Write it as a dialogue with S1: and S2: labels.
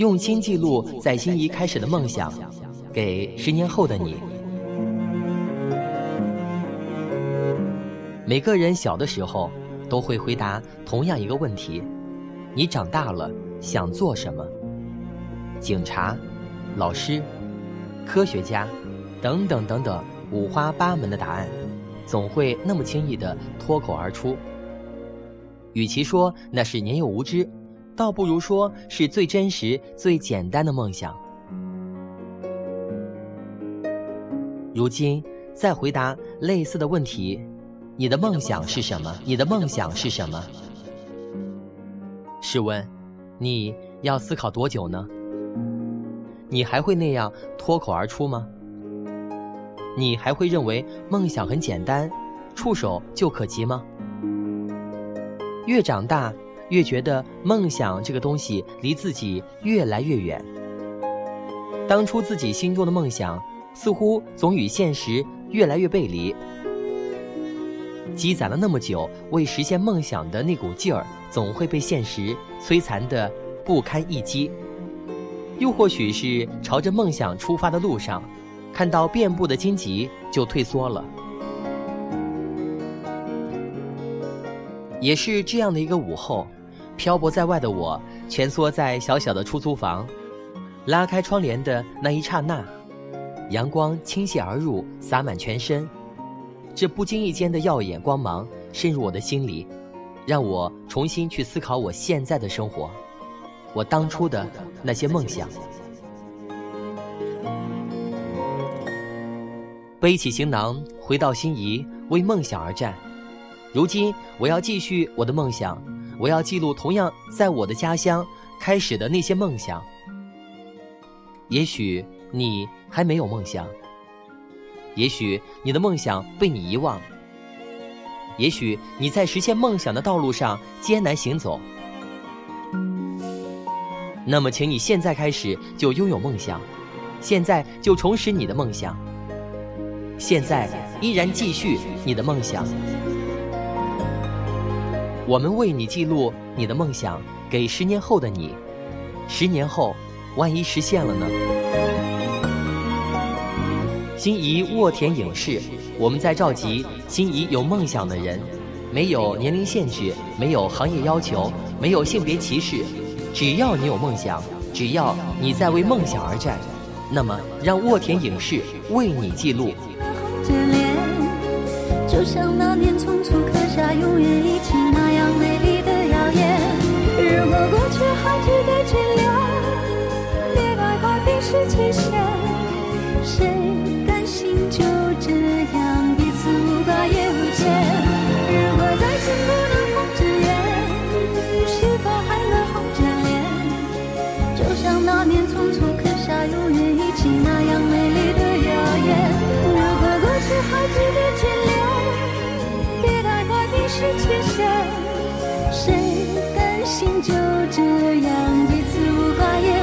S1: 用心记录在心仪开始的梦想，给十年后的你。每个人小的时候都会回答同样一个问题：你长大了想做什么？警察、老师、科学家，等等等等，五花八门的答案，总会那么轻易的脱口而出。与其说那是年幼无知，倒不如说是最真实、最简单的梦想。如今再回答类似的问题：你的梦想是什么？你的梦想是什么？试问，你要思考多久呢？你还会那样脱口而出吗？你还会认为梦想很简单，触手就可及吗？越长大，越觉得梦想这个东西离自己越来越远。当初自己心中的梦想，似乎总与现实越来越背离。积攒了那么久为实现梦想的那股劲儿，总会被现实摧残的不堪一击。又或许是朝着梦想出发的路上，看到遍布的荆棘就退缩了。也是这样的一个午后，漂泊在外的我蜷缩在小小的出租房，拉开窗帘的那一刹那，阳光倾泻而入，洒满全身。这不经意间的耀眼光芒渗入我的心里，让我重新去思考我现在的生活。我当初的那些梦想，背起行囊回到心仪，为梦想而战。如今我要继续我的梦想，我要记录同样在我的家乡开始的那些梦想。也许你还没有梦想，也许你的梦想被你遗忘，也许你在实现梦想的道路上艰难行走。那么，请你现在开始就拥有梦想，现在就重拾你的梦想，现在依然继续你的梦想。我们为你记录你的梦想，给十年后的你。十年后，万一实现了呢？心仪沃田影视，我们在召集心仪有梦想的人，没有年龄限制，没有行业要求，没有性别歧视。只要你有梦想，只要你在为梦想而战，那么让沃田影视为你记录。
S2: 就像那年匆促刻下永远一起美丽的谣言。如果过去还值得眷恋，别太快冰释前嫌。谁甘心就这样彼此无挂也？